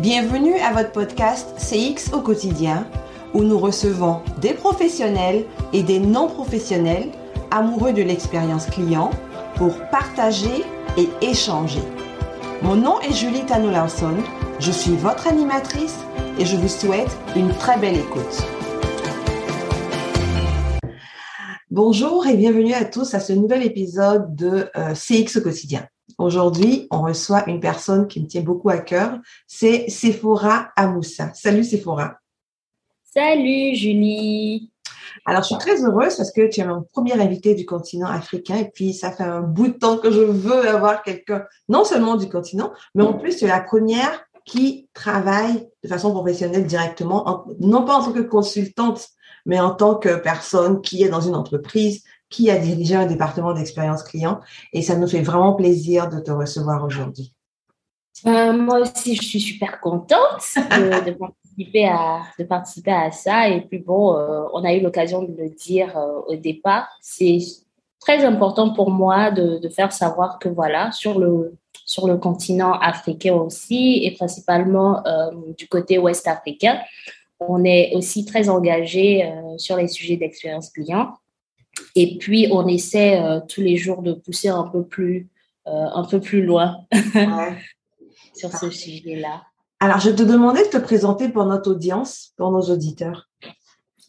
Bienvenue à votre podcast CX au quotidien où nous recevons des professionnels et des non-professionnels amoureux de l'expérience client pour partager et échanger. Mon nom est Julie Tano Larson, je suis votre animatrice et je vous souhaite une très belle écoute. Bonjour et bienvenue à tous à ce nouvel épisode de euh, CX au quotidien. Aujourd'hui, on reçoit une personne qui me tient beaucoup à cœur, c'est Sephora Amoussa. Salut Sephora. Salut Julie. Alors, je suis très heureuse parce que tu es mon premier invité du continent africain et puis ça fait un bout de temps que je veux avoir quelqu'un, non seulement du continent, mais en plus tu es la première qui travaille de façon professionnelle directement, non pas en tant que consultante, mais en tant que personne qui est dans une entreprise, qui a dirigé un département d'expérience client. Et ça nous fait vraiment plaisir de te recevoir aujourd'hui. Euh, moi aussi, je suis super contente de, participer, à, de participer à ça. Et puis bon, euh, on a eu l'occasion de le dire euh, au départ. C'est très important pour moi de, de, faire savoir que voilà, sur le, sur le continent africain aussi, et principalement du côté ouest africain, on est aussi très engagé sur les sujets d'expérience client. Et puis, on essaie euh, tous les jours de pousser un peu plus, euh, un peu plus loin sur ce sujet-là. Alors, je te demandais de te présenter pour notre audience, pour nos auditeurs.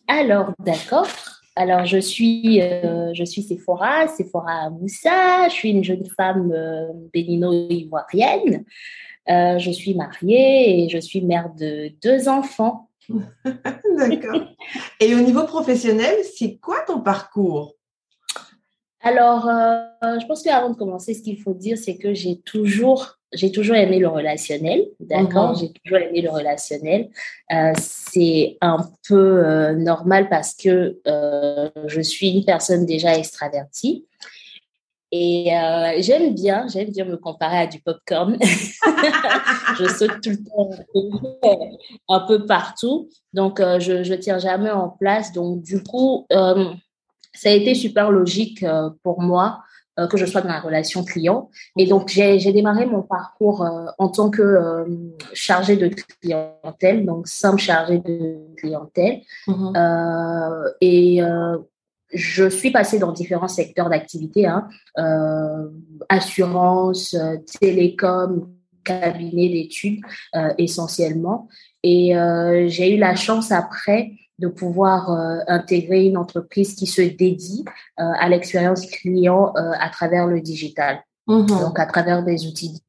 Alors, d'accord. Alors, je suis, je suis Sephora, Sephora Moussa. Je suis une jeune femme bénino-ivoirienne. je suis mariée et je suis mère de deux enfants. D'accord. Et au niveau professionnel, c'est quoi ton parcours? Alors, euh, je pense qu'avant de commencer, ce qu'il faut dire, c'est que j'ai toujours, j'ai toujours aimé le relationnel. D'accord? Mhm. J'ai toujours aimé le relationnel. Euh, c'est un peu euh, normal parce que je suis une personne déjà extravertie. Et euh, j'aime bien, j'aime bien me comparer à du popcorn. je saute tout le temps un peu, partout. Donc, euh, je ne tiens jamais en place. Donc, du coup, euh, ça a été super logique pour moi que je sois dans la relation client. Et donc, j'ai démarré mon parcours en tant que chargée de clientèle, donc simple chargée de clientèle. Mm-hmm. et je suis passée dans différents secteurs d'activité, hein, euh, assurance, euh, télécom, cabinet d'études euh, essentiellement. Et j'ai eu la chance après de pouvoir intégrer une entreprise qui se dédie à l'expérience client à travers le digital. Mmh donc à travers des outils.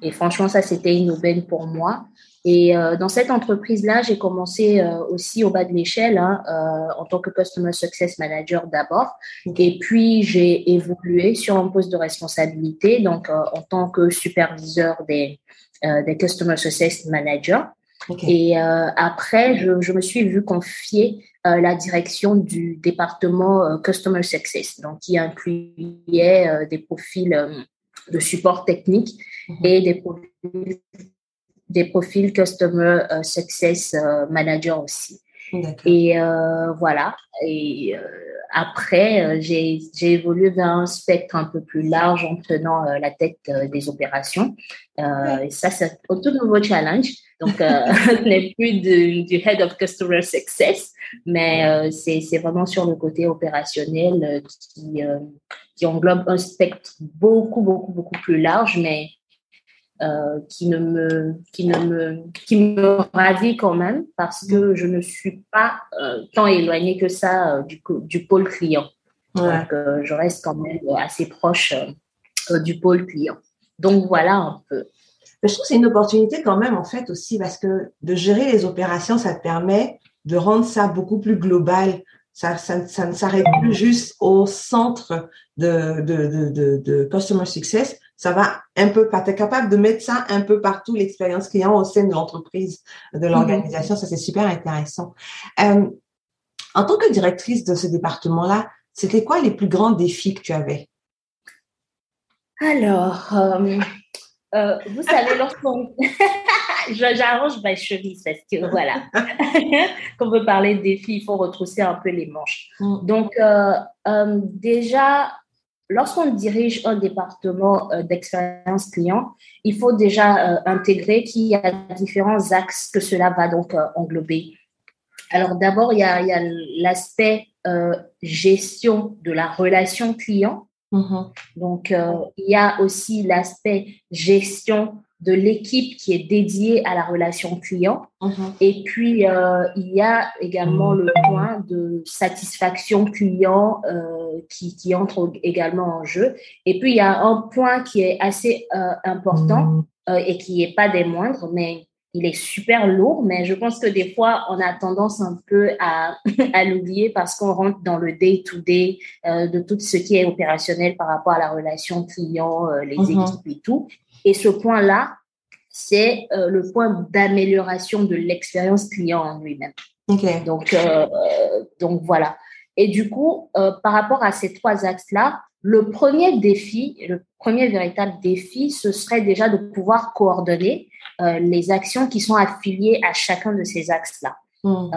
Et franchement, ça, c'était une aubaine pour moi. Et euh, dans cette entreprise-là, j'ai commencé euh, aussi au bas de l'échelle hein, euh, en tant que Customer Success Manager d'abord. Et puis, j'ai évolué sur un poste de responsabilité, donc en tant que superviseur des, des Customer Success Manager. Et après, je, je, me suis vue confier la direction du département Customer Success, donc qui incluait des profils de support technique mhm. et des profils des profils Customer euh, Success euh, Manager aussi. Et euh, voilà. Et après, j'ai évolué vers un spectre un peu plus large en tenant la tête des opérations. Et ça, c'est un tout nouveau challenge. Donc, ce n'est plus du Head of Customer Success, mais c'est vraiment sur le côté opérationnel qui, qui englobe un spectre beaucoup, beaucoup, beaucoup plus large, mais euh, qui ne me qui ne me qui me ravit quand même parce que je ne suis pas euh, tant éloignée que ça euh, du, du pôle client. Donc je reste quand même assez proche du pôle client. Donc voilà un peu. Je trouve que c'est une opportunité quand même en fait aussi parce que de gérer les opérations, ça te permet de rendre ça beaucoup plus global. Ça, ça, ça ne s'arrête plus juste au centre de, de, de, de, de Customer Success, ça va un peu, tu es capable de mettre ça un peu partout, l'expérience client au sein de l'entreprise, de mhm. l'organisation. Ça, c'est super intéressant. Euh, en tant que directrice de ce département-là, c'était quoi les plus grands défis que tu avais? Alors, euh, euh, vous savez, lorsqu'on... J'arrange ma chemise parce que voilà, quand on veut parler de défis, il faut retrousser un peu les manches. Mm. Donc, déjà, lorsqu'on dirige un département d'expérience client, il faut déjà intégrer qu'il y a différents axes que cela va donc englober. Alors d'abord, il y a l'aspect gestion de la relation client. Mm-hmm. Donc, il y a aussi l'aspect gestion de l'équipe qui est dédiée à la relation client. Mhm. Et puis, euh, il y a également le point de satisfaction client euh, qui, qui, entre également en jeu. Et puis, il y a un point qui est assez euh, important mhm. et qui n'est pas des moindres, mais il est super lourd, mais je pense que des fois, on a tendance un peu à, à l'oublier parce qu'on rentre dans le day-to-day de tout ce qui est opérationnel par rapport à la relation client, les mhm. équipes et tout. Et ce point-là, c'est euh, le point d'amélioration de l'expérience client en lui-même. Donc, euh, donc voilà. Et du coup, euh, par rapport à ces trois axes-là, le premier défi, le premier véritable défi, ce serait déjà de pouvoir coordonner les actions qui sont affiliées à chacun de ces axes-là. Hmm.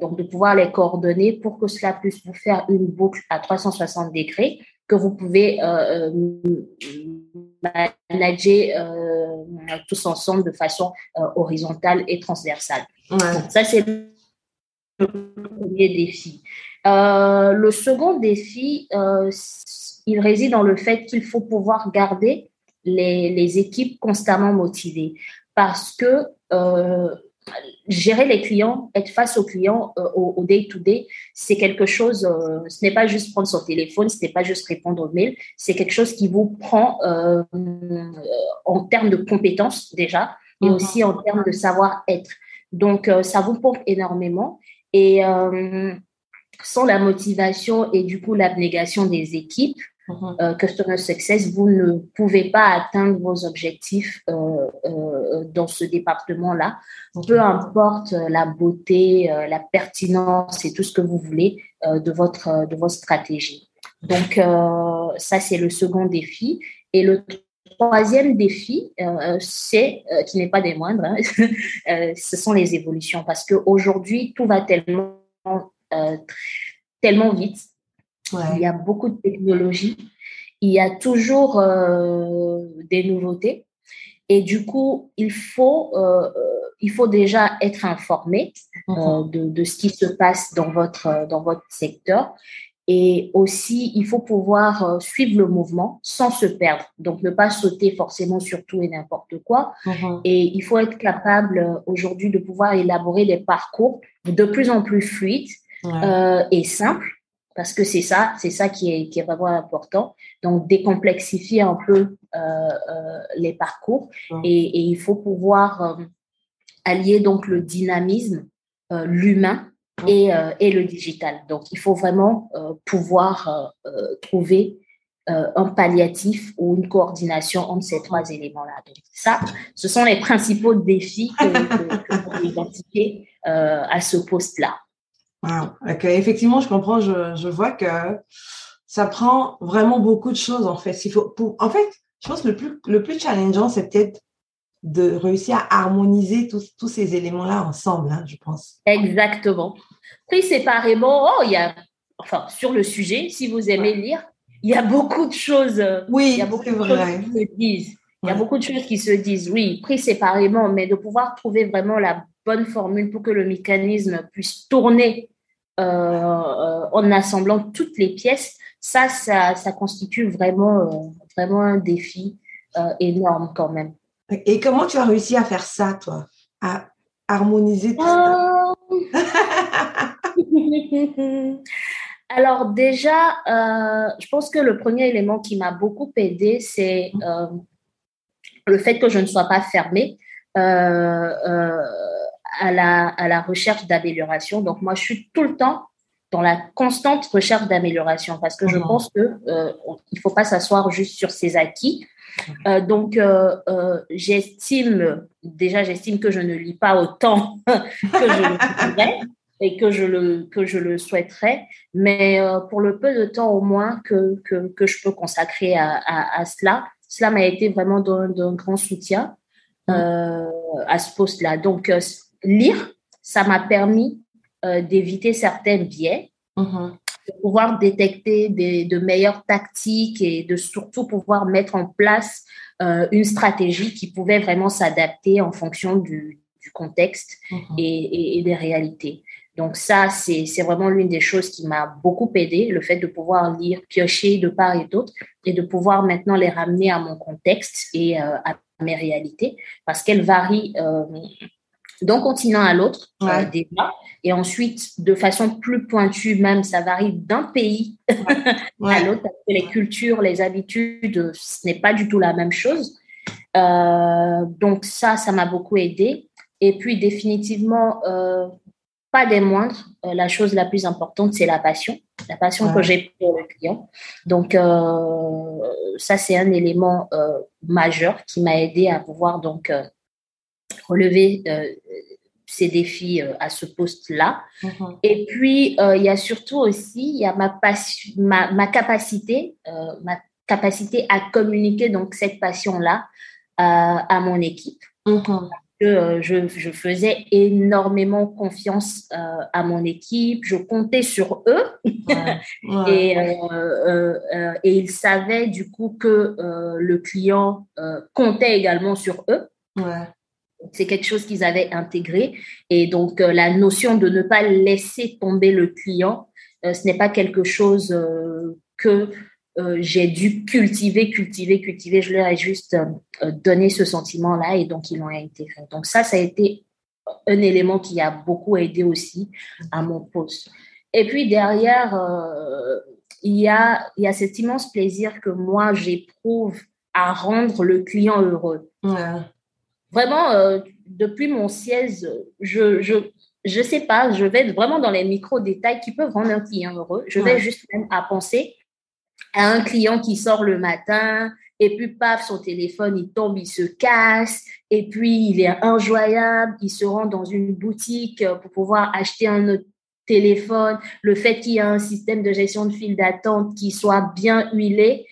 donc, de pouvoir les coordonner pour que cela puisse vous faire une boucle à 360 degrés que vous pouvez euh, euh, manager euh, tous ensemble de façon horizontale et transversale. ça, c'est le premier défi. Le second défi, il réside dans le fait qu'il faut pouvoir garder les, les, équipes constamment motivées parce que gérer les clients, être face aux clients euh, au day-to-day, c'est quelque chose, euh, ce n'est pas juste prendre son téléphone, ce n'est pas juste répondre aux mails, c'est quelque chose qui vous prend euh, en termes de compétences déjà et mhm. aussi en termes de savoir-être. Donc, ça vous pompe énormément et sans la motivation et du coup l'abnégation des équipes, Mhm. Euh, customer success, vous ne pouvez pas atteindre vos objectifs euh, euh, dans ce département-là. Peu importe la beauté, la pertinence et tout ce que vous voulez de votre de votre stratégie. Donc ça c'est le second défi et le troisième défi, c'est qui n'est pas des moindres, hein, ce sont les évolutions parce qu'aujourd'hui tout va tellement tellement vite il y a beaucoup de technologies. Il y a toujours euh, des nouveautés. Et du coup, il faut, euh, il faut déjà être informé euh, mhm. de, de, ce qui se passe dans votre, dans votre secteur. Et aussi, il faut pouvoir suivre le mouvement sans se perdre. Donc, ne pas sauter forcément sur tout et n'importe quoi. Mhm. Et il faut être capable aujourd'hui de pouvoir élaborer des parcours de plus en plus fluides et simples parce que c'est ça, c'est ça qui est, qui est vraiment important. Donc, décomplexifier un peu euh, euh, les parcours et, il faut pouvoir euh, allier donc le dynamisme, l'humain et, et, le digital. Donc, il faut vraiment pouvoir trouver un palliatif ou une coordination entre ces trois éléments-là. Donc, ça, ce sont les principaux défis que, que, que identifier à ce poste-là. Wow. Effectivement, je comprends. Je, je, vois que ça prend vraiment beaucoup de choses en fait. Il faut, pour, en fait, je pense que le plus, le plus challengeant, c'est peut-être de réussir à harmoniser tous, tous ces éléments-là ensemble, hein, je pense. Exactement. Pris séparément, oh, il y a, enfin, sur le sujet, si vous aimez lire, il y a beaucoup de choses. Oui, il y a beaucoup de vrai. choses qui se disent. Il y a beaucoup de choses qui se disent, oui, pris séparément, mais de pouvoir trouver vraiment la bonne formule pour que le mécanisme puisse tourner euh, euh, en assemblant toutes les pièces, ça, ça, ça constitue vraiment, euh, vraiment un défi énorme quand même. Et comment tu as réussi à faire ça, toi? À harmoniser tout ça? Alors déjà, je pense que le premier élément qui m'a beaucoup aidé, c'est le fait que je ne sois pas fermée à la, à la recherche d'amélioration. Donc, moi, je suis tout le temps dans la constante recherche d'amélioration parce que je mhm. pense que euh, il faut pas s'asseoir juste sur ses acquis. Euh, donc, euh, euh, j'estime, déjà, j'estime que je ne lis pas autant que je le voudrais et que je le, que je le souhaiterais, mais pour le peu de temps au moins que, que, que je peux consacrer à, à, à cela, cela m'a été vraiment d'un grand soutien euh, à ce poste-là. Donc, lire, ça m'a permis euh, d'éviter certains biais. Mm-hmm. de pouvoir détecter des, de meilleures tactiques et de surtout pouvoir mettre en place euh, une stratégie qui pouvait vraiment s'adapter en fonction du, du contexte mhm. et, et, des réalités. Donc ça, c'est vraiment l'une des choses qui m'a beaucoup aidé, le fait de pouvoir lire, piocher de part et d'autre et de pouvoir maintenant les ramener à mon contexte et euh, à mes réalités parce qu'elles varient euh, d'un continent à l'autre euh, déjà et ensuite de façon plus pointue même ça varie d'un pays à l'autre parce que les cultures, les habitudes, ce n'est pas du tout la même chose. donc ça, ça m'a beaucoup aidé. Et puis définitivement, pas des moindres, euh, la chose la plus importante, c'est la passion, la passion que j'ai pour le client. Donc, euh, ça, c'est un élément euh, majeur qui m'a aidé à pouvoir donc relever ces défis à ce poste-là. Mm-hmm. Et puis, il y a surtout aussi, il y a ma, passion, ma, ma capacité, ma capacité à communiquer donc cette passion-là à mon équipe. Mm-hmm que euh, je, je, faisais énormément confiance euh, à mon équipe, je comptais sur eux et, euh, et ils savaient du coup que le client comptait également sur eux. C'est quelque chose qu'ils avaient intégré et donc la notion de ne pas laisser tomber le client, ce n'est pas quelque chose que euh, j'ai dû cultiver, cultiver, cultiver. Je leur ai juste euh, euh, donné ce sentiment-là et donc ils l'ont intégré. Donc ça, ça a été un élément qui a beaucoup aidé aussi à mon poste. Et puis derrière, il, y a, il y a cet immense plaisir que moi, j'éprouve à rendre le client heureux. Vraiment, depuis mon siège, je, je, je sais pas, je vais vraiment dans les micro-détails qui peuvent rendre un client heureux. Je vais juste même à penser à un client qui sort le matin et puis paf, son téléphone, il tombe, il se casse et puis il est injoyable, il se rend dans une boutique pour pouvoir acheter un autre téléphone, le fait qu'il y ait un système de gestion de file d'attente qui soit bien huilé.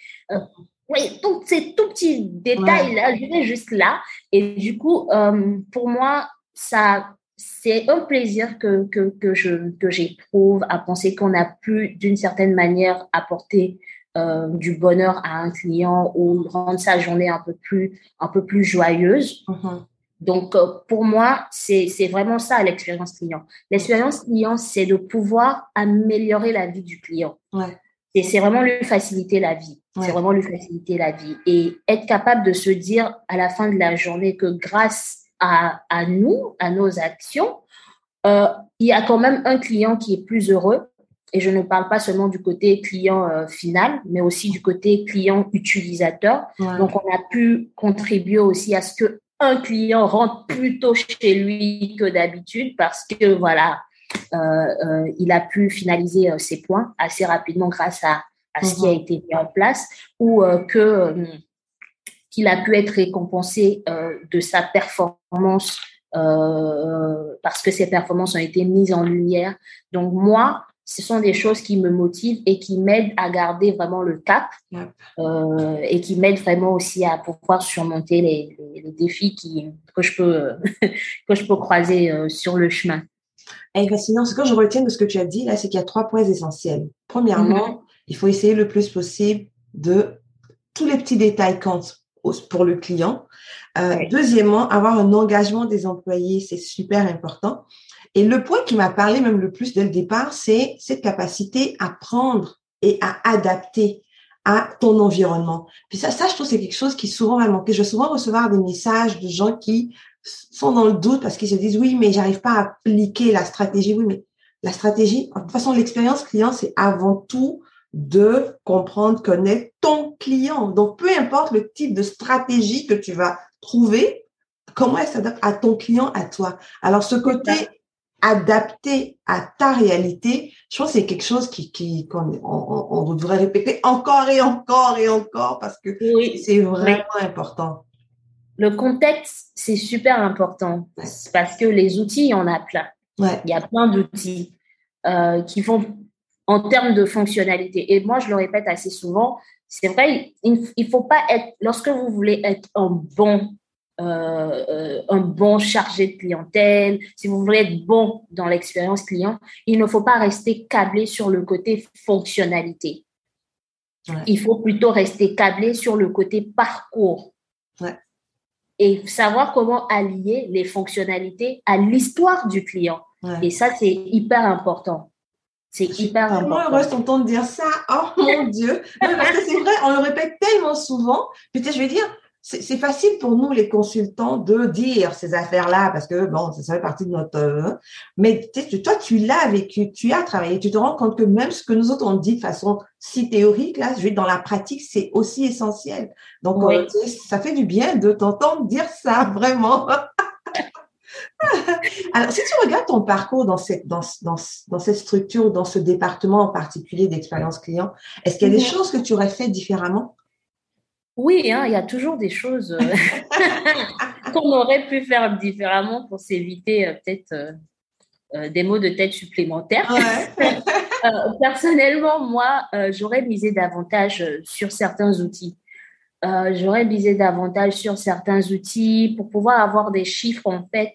Oui, donc ces tout petits détails-là, je vais juste là. Et du coup, euh, pour moi, ça, c'est un plaisir que, que, que je, que j'éprouve à penser qu'on a pu, d'une certaine manière, apporter euh, du bonheur à un client ou rendre sa journée un peu plus, un peu plus joyeuse. Mm-hmm. Donc, euh, pour moi, c'est vraiment ça l'expérience client. L'expérience client, c'est de pouvoir améliorer la vie du client. Ouais. Et c'est vraiment lui faciliter la vie. C'est vraiment lui faciliter la vie. Et être capable de se dire à la fin de la journée que grâce à, à nous, à nos actions, euh, il y a quand même un client qui est plus heureux et je ne parle pas seulement du côté client euh, final, mais aussi du côté client utilisateur. Donc, on a pu contribuer aussi à ce que un client rentre plus tôt chez lui que d'habitude parce que voilà, euh, il a pu finaliser ses points assez rapidement grâce à, à ce qui a mhm. été mis en place ou que qu'il a pu être récompensé de sa performance parce que ses performances ont été mises en lumière. Donc moi, ce sont des choses qui me motivent et qui m'aident à garder vraiment le cap euh, et qui m'aident vraiment aussi à pouvoir surmonter les, les, défis qui, que, je peux, que je peux croiser euh, sur le chemin. Et sinon, ce que je retiens de ce que tu as dit là, c'est qu'il y a trois points essentiels. Premièrement, mm-hmm. Il faut essayer le plus possible de tous les petits détails comptent pour le client. Euh, Deuxièmement, avoir un engagement des employés, c'est super important. Et le point qui m'a parlé même le plus dès le départ, c'est cette capacité à prendre et à adapter à ton environnement. Puis ça, ça je trouve c'est quelque chose qui souvent va manquer. Je vais souvent recevoir des messages de gens qui sont dans le doute parce qu'ils se disent oui, mais j'arrive pas à appliquer la stratégie. Oui, mais la stratégie, de toute façon, l'expérience client, c'est avant tout de comprendre, connaître ton client. Donc, peu importe le type de stratégie que tu vas trouver, comment elle s'adapte à ton client, à toi. Alors, ce côté adapté à ta réalité, je pense que c'est quelque chose qui, qui qu'on on, devrait répéter encore et encore et encore parce que c'est vraiment important. Le contexte, c'est super important parce que les outils, il y en a plein. Il y a plein d'outils euh, qui font en termes de fonctionnalité. Et moi, je le répète assez souvent, c'est vrai, il ne faut pas être, lorsque vous voulez être un bon un bon chargé de clientèle, si vous voulez être bon dans l'expérience client, il ne faut pas rester câblé sur le côté fonctionnalité. Il faut plutôt rester câblé sur le côté parcours. Et savoir comment allier les fonctionnalités à l'histoire du client. Et ça, c'est hyper important. C'est hyper important. Je suis heureuse d'entendre dire ça. Oh mon Dieu. parce que c'est vrai, on le répète tellement souvent. Peut-être, je vais dire, c'est facile pour nous, les consultants, de dire ces affaires-là parce que, bon, ça fait partie de notre... Euh, mais toi, tu l'as vécu, tu as travaillé, tu te rends compte que même ce que nous autres, on dit de façon si théorique, là, je vais dans la pratique, c'est aussi essentiel. Donc, euh, ça fait du bien de t'entendre dire ça, vraiment. Alors, si tu regardes ton parcours dans cette, dans, dans, dans cette structure, dans ce département en particulier d'expérience client, est-ce qu'il y a des mhm. choses que tu aurais fait différemment? Oui, hein, il y a toujours des choses euh, qu'on aurait pu faire différemment pour s'éviter euh, peut-être euh, des mots de tête supplémentaires. personnellement, moi, j'aurais misé davantage sur certains outils. J'aurais misé davantage sur certains outils pour pouvoir avoir des chiffres en fait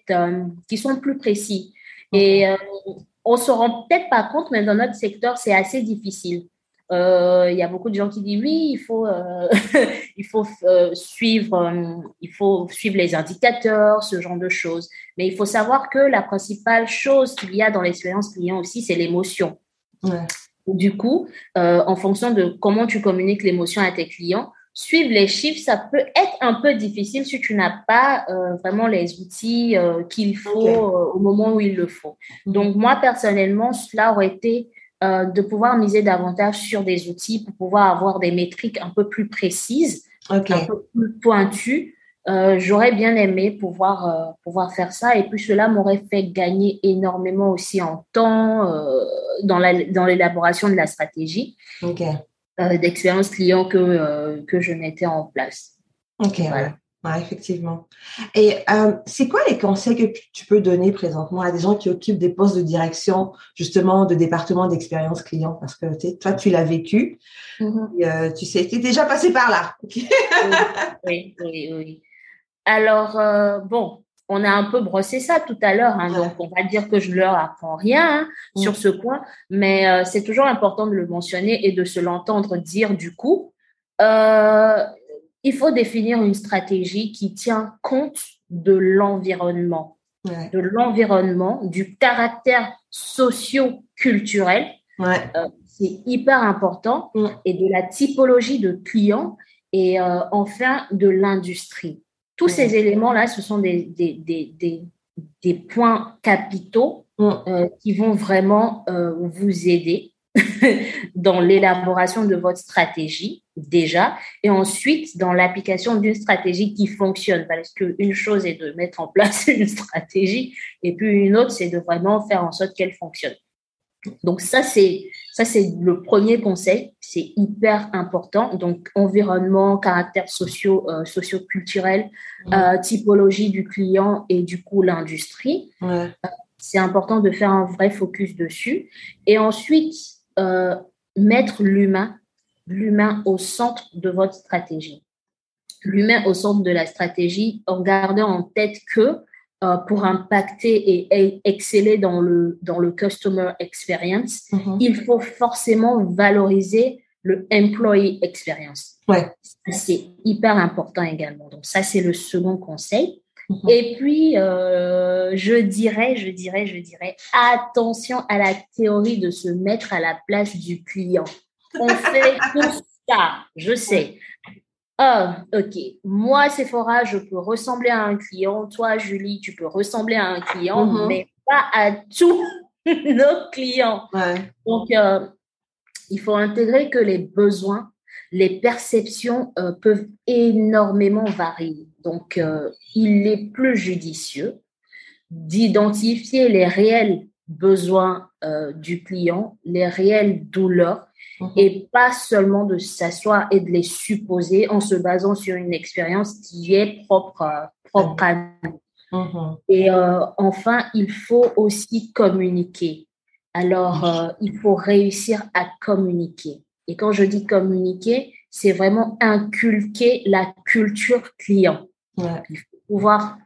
qui sont plus précis. Et on se rend peut-être pas compte, mais dans notre secteur, c'est assez difficile. Euh, il y a beaucoup de gens qui disent oui, il faut, euh, il faut euh, suivre, il faut suivre les indicateurs, ce genre de choses. Mais il faut savoir que la principale chose qu'il y a dans l'expérience client aussi, c'est l'émotion. Du coup, en fonction de comment tu communiques l'émotion à tes clients, suivre les chiffres, ça peut être un peu difficile si tu n'as pas vraiment les outils qu'il faut au moment où il le faut. Mhm. Donc, moi, personnellement, cela aurait été euh, de pouvoir miser davantage sur des outils pour pouvoir avoir des métriques un peu plus précises, un peu plus pointues. Euh, j'aurais bien aimé pouvoir, euh, pouvoir faire ça et puis cela m'aurait fait gagner énormément aussi en temps dans l'élaboration dans de la stratégie d'expérience client que, que je mettais en place. Ok, voilà. Effectivement. Et euh, c'est quoi les conseils que tu peux donner présentement à des gens qui occupent des postes de direction, justement, de département d'expérience client? Parce que toi, tu l'as vécu. Mm-hmm. euh, tu sais, tu es déjà passé par là. oui, oui, oui, Alors, euh, bon, on a un peu brossé ça tout à l'heure, hein, donc on va dire que je leur apprends rien hein, mm. sur ce point, mais euh, c'est toujours important de le mentionner et de se l'entendre dire du coup. Euh, il faut définir une stratégie qui tient compte de l'environnement, de l'environnement, du caractère socio-culturel. Euh, c'est hyper important et de la typologie de clients et euh, enfin de l'industrie. Tous ces éléments-là, ce sont des, des, des, points capitaux euh, qui vont vraiment vous aider dans l'élaboration de votre stratégie déjà et ensuite dans l'application d'une stratégie qui fonctionne. Parce qu'une chose est de mettre en place une stratégie et puis une autre c'est de vraiment faire en sorte qu'elle fonctionne. Donc ça c'est ça c'est le premier conseil, c'est hyper important. Donc environnement, caractère socio euh, socio-culturel, mmh. euh, typologie du client et du coup l'industrie. Euh, c'est important de faire un vrai focus dessus. Et ensuite, euh, mettre l'humain, l'humain au centre de votre stratégie. L'humain au centre de la stratégie en gardant en tête que euh, pour impacter et, exceller dans le, dans le customer experience, mm-hmm. il faut forcément valoriser le employee experience. Ouais. C'est hyper important également. Donc ça, c'est le second conseil. Mhm. Et puis, euh, je dirais, je dirais, je dirais, attention à la théorie de se mettre à la place du client. On fait tout ça, je sais. Ah, ok. Moi, Sephora, je peux ressembler à un client. Toi, Julie, tu peux ressembler à un client, mhm. mais pas à tous nos clients. Donc, euh, il faut intégrer que les besoins, les perceptions euh, peuvent énormément varier. Donc, euh, il est plus judicieux d'identifier les réels besoins du client, les réelles douleurs, mhm. et pas seulement de s'asseoir et de les supposer en se basant sur une expérience qui est propre, propre à nous. Mhm. Et euh, enfin, il faut aussi communiquer. Alors, il faut réussir à communiquer. Et quand je dis communiquer, c'est vraiment inculquer la culture client. Il faut pouvoir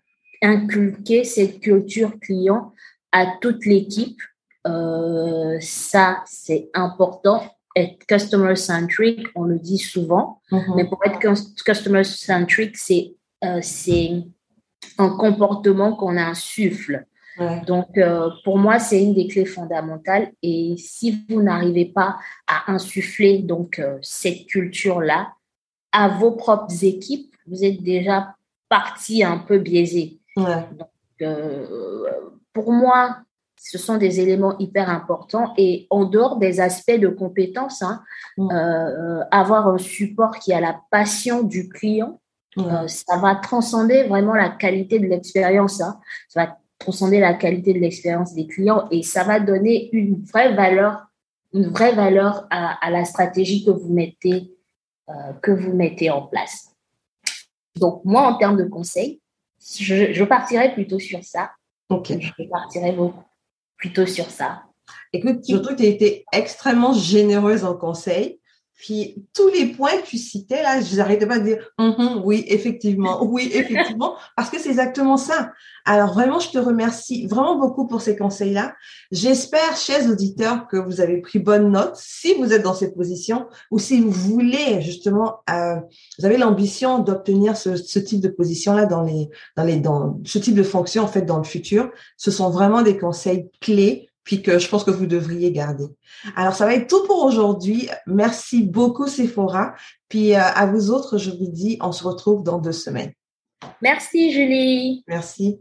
inculquer cette culture client à toute l'équipe. Euh, ça, c'est important. Être customer centric, on le dit souvent, mm-hmm. mais pour être customer centric, c'est euh, c'est un comportement qu'on insuffle. Donc, euh, pour moi, c'est une des clés fondamentales. Et si vous n'arrivez pas à insuffler donc cette culture-là à vos propres équipes, vous êtes déjà partie un peu biaisée. Donc, euh, pour moi, ce sont des éléments hyper importants et en dehors des aspects de compétences, hein, euh, avoir un support qui a la passion du client, euh, ça va transcender vraiment la qualité de l'expérience. Hein. Ça va transcender la qualité de l'expérience des clients et ça va donner une vraie valeur, une vraie valeur à, la stratégie que vous mettez, que vous mettez en place. Donc, moi, en termes de conseils, je, je partirais plutôt sur ça. Je partirais plutôt sur ça. Écoute, que tu as été extrêmement généreuse en conseil. Puis tous les points que tu citais là, je n'arrêtais pas de dire mm-hmm, oui, effectivement, oui, effectivement, parce que c'est exactement ça. Alors vraiment, je te remercie vraiment beaucoup pour ces conseils-là. J'espère, chers auditeurs, que vous avez pris bonne note si vous êtes dans cette position ou si vous voulez justement, euh, vous avez l'ambition d'obtenir ce, ce, type de position-là dans les, dans les, dans ce type de fonction en fait dans le futur. Ce sont vraiment des conseils clés puis que je pense que vous devriez garder. Alors, ça va être tout pour aujourd'hui. Merci beaucoup, Sephora. Puis euh, à vous autres, je vous dis, on se retrouve dans deux semaines. Merci, Julie. Merci.